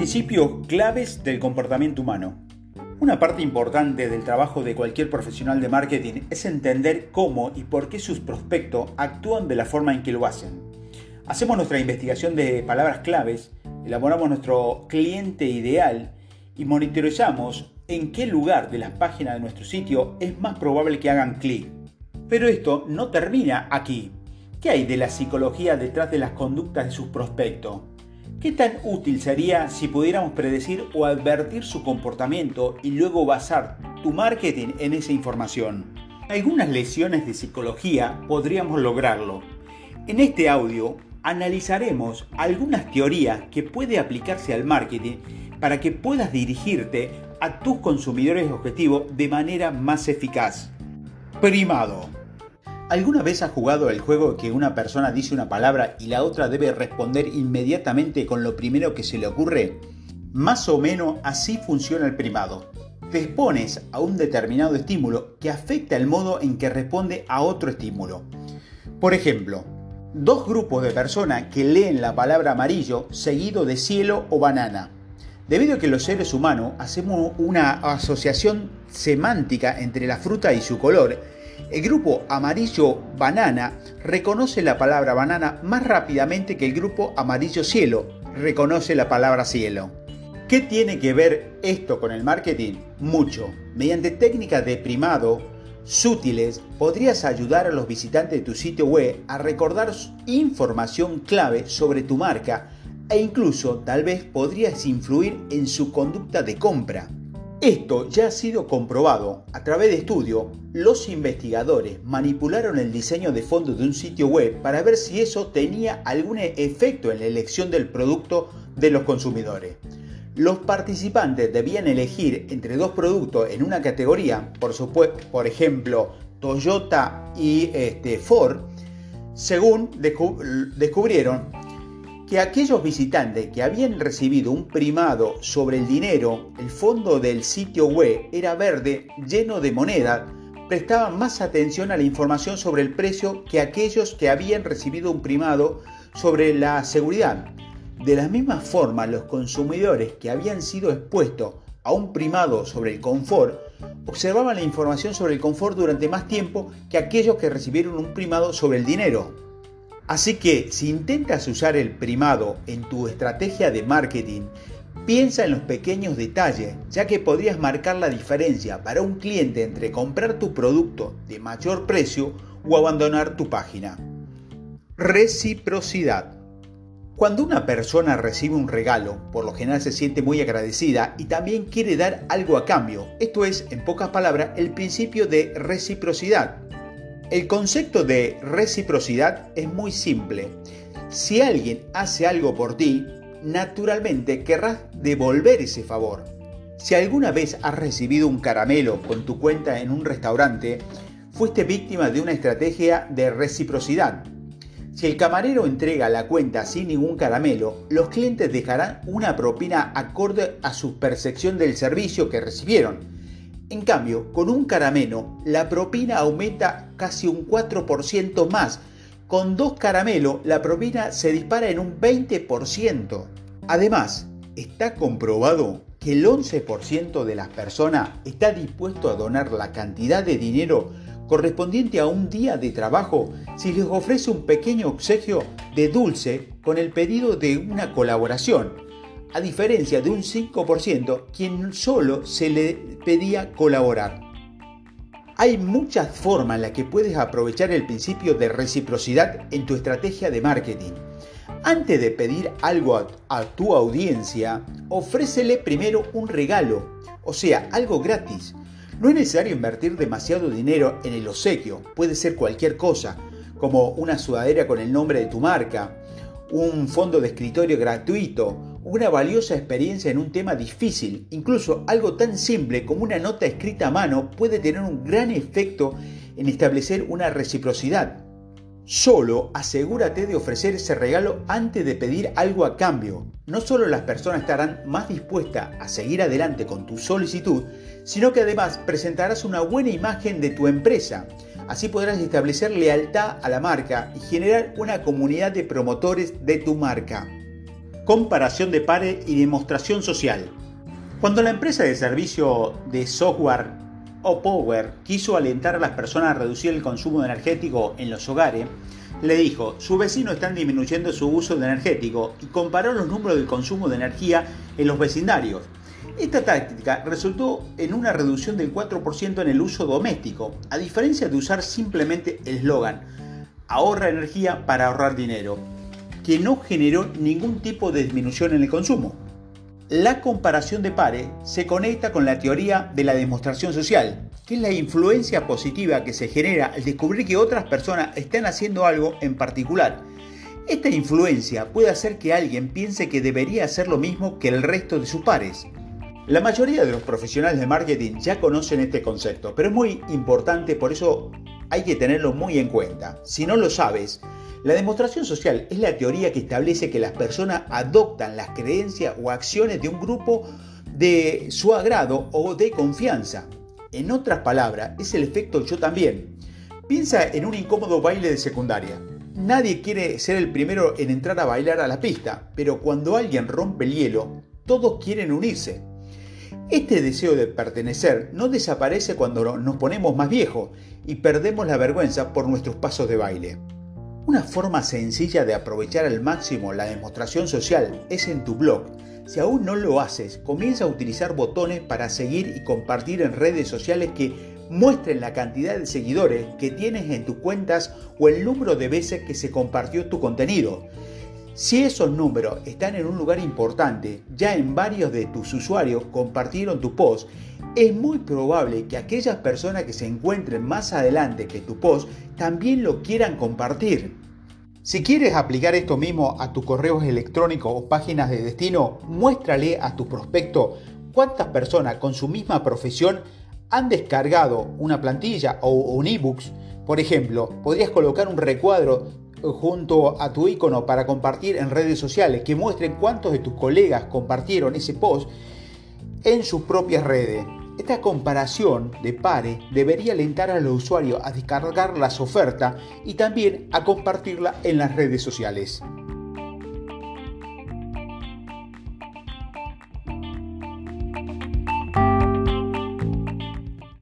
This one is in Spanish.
Principios claves del comportamiento humano. Una parte importante del trabajo de cualquier profesional de marketing es entender cómo y por qué sus prospectos actúan de la forma en que lo hacen. Hacemos nuestra investigación de palabras claves, elaboramos nuestro cliente ideal y monitorizamos en qué lugar de las páginas de nuestro sitio es más probable que hagan clic. Pero esto no termina aquí. ¿Qué hay de la psicología detrás de las conductas de sus prospectos? ¿Qué tan útil sería si pudiéramos predecir o advertir su comportamiento y luego basar tu marketing en esa información? Algunas lesiones de psicología podríamos lograrlo. En este audio analizaremos algunas teorías que puede aplicarse al marketing para que puedas dirigirte a tus consumidores objetivos de manera más eficaz. Primado. ¿Alguna vez has jugado el juego que una persona dice una palabra y la otra debe responder inmediatamente con lo primero que se le ocurre? Más o menos así funciona el primado. Te expones a un determinado estímulo que afecta el modo en que responde a otro estímulo. Por ejemplo, dos grupos de personas que leen la palabra amarillo seguido de cielo o banana. Debido a que los seres humanos hacemos una asociación semántica entre la fruta y su color, el grupo amarillo banana reconoce la palabra banana más rápidamente que el grupo amarillo cielo reconoce la palabra cielo. ¿Qué tiene que ver esto con el marketing? Mucho. Mediante técnicas de primado sutiles podrías ayudar a los visitantes de tu sitio web a recordar información clave sobre tu marca e incluso tal vez podrías influir en su conducta de compra. Esto ya ha sido comprobado. A través de estudio, los investigadores manipularon el diseño de fondo de un sitio web para ver si eso tenía algún efecto en la elección del producto de los consumidores. Los participantes debían elegir entre dos productos en una categoría, por, ejemplo, Toyota y este, Ford, según descubrieron que aquellos visitantes que habían recibido un primado sobre el dinero, el fondo del sitio web era verde, lleno de moneda, prestaban más atención a la información sobre el precio que aquellos que habían recibido un primado sobre la seguridad. De la misma forma, los consumidores que habían sido expuestos a un primado sobre el confort observaban la información sobre el confort durante más tiempo que aquellos que recibieron un primado sobre el dinero. Así que si intentas usar el primado en tu estrategia de marketing, piensa en los pequeños detalles, ya que podrías marcar la diferencia para un cliente entre comprar tu producto de mayor precio o abandonar tu página. Reciprocidad. Cuando una persona recibe un regalo, por lo general se siente muy agradecida y también quiere dar algo a cambio. Esto es, en pocas palabras, el principio de reciprocidad. El concepto de reciprocidad es muy simple. Si alguien hace algo por ti, naturalmente querrás devolver ese favor. Si alguna vez has recibido un caramelo con tu cuenta en un restaurante, fuiste víctima de una estrategia de reciprocidad. Si el camarero entrega la cuenta sin ningún caramelo, los clientes dejarán una propina acorde a su percepción del servicio que recibieron en cambio, con un caramelo, la propina aumenta casi un 4% más. Con dos caramelos, la propina se dispara en un 20%. Además, está comprobado que el 11% de las personas está dispuesto a donar la cantidad de dinero correspondiente a un día de trabajo si les ofrece un pequeño obsequio de dulce con el pedido de una colaboración a diferencia de un 5% quien solo se le pedía colaborar. Hay muchas formas en las que puedes aprovechar el principio de reciprocidad en tu estrategia de marketing. Antes de pedir algo a, tu audiencia, ofrécele primero un regalo, o sea, algo gratis. No es necesario invertir demasiado dinero en el obsequio, puede ser cualquier cosa, como una sudadera con el nombre de tu marca, un fondo de escritorio gratuito, una valiosa experiencia en un tema difícil. Incluso algo tan simple como una nota escrita a mano puede tener un gran efecto en establecer una reciprocidad. Solo asegúrate de ofrecer ese regalo antes de pedir algo a cambio. No solo las personas estarán más dispuestas a seguir adelante con tu solicitud, sino que además presentarás una buena imagen de tu empresa. Así podrás establecer lealtad a la marca y generar una comunidad de promotores de tu marca. Comparación de pares y demostración social. Cuando la empresa de servicio de software Opower quiso alentar a las personas a reducir el consumo energético en los hogares, le dijo, sus vecinos están disminuyendo su uso de energético y comparó los números del consumo de energía en los vecindarios. Esta táctica resultó en una reducción del 4% en el uso doméstico, a diferencia de usar simplemente el eslogan, ahorra energía para ahorrar dinero, que no generó ningún tipo de disminución en el consumo. La comparación de pares se conecta con la teoría de la demostración social, que es la influencia positiva que se genera al descubrir que otras personas están haciendo algo en particular. Esta influencia puede hacer que alguien piense que debería hacer lo mismo que el resto de sus pares. La mayoría de los profesionales de marketing ya conocen este concepto, pero es muy importante, por eso hay que tenerlo muy en cuenta. Si no lo sabes, la demostración social es la teoría que establece que las personas adoptan las creencias o acciones de un grupo de su agrado o de confianza. En otras palabras, es el efecto yo también. Piensa en un incómodo baile de secundaria. Nadie quiere ser el primero en entrar a bailar a la pista, pero cuando alguien rompe el hielo, todos quieren unirse. Este deseo de pertenecer no desaparece cuando nos ponemos más viejos y perdemos la vergüenza por nuestros pasos de baile. Una forma sencilla de aprovechar al máximo la demostración social es en tu blog. Si aún no lo haces, comienza a utilizar botones para seguir y compartir en redes sociales que muestren la cantidad de seguidores que tienes en tus cuentas o el número de veces que se compartió tu contenido. Si esos números están en un lugar importante, ya en varios de tus usuarios compartieron tu post, es muy probable que aquellas personas que se encuentren más adelante que tu post también lo quieran compartir. Si quieres aplicar esto mismo a tus correos electrónicos o páginas de destino, muéstrale a tu prospecto cuántas personas con su misma profesión han descargado una plantilla o un ebooks. Por ejemplo, podrías colocar un recuadro junto a tu icono para compartir en redes sociales que muestren cuántos de tus colegas compartieron ese post en sus propias redes. Esta comparación de pares debería alentar a los usuarios a descargar las ofertas y también a compartirla en las redes sociales.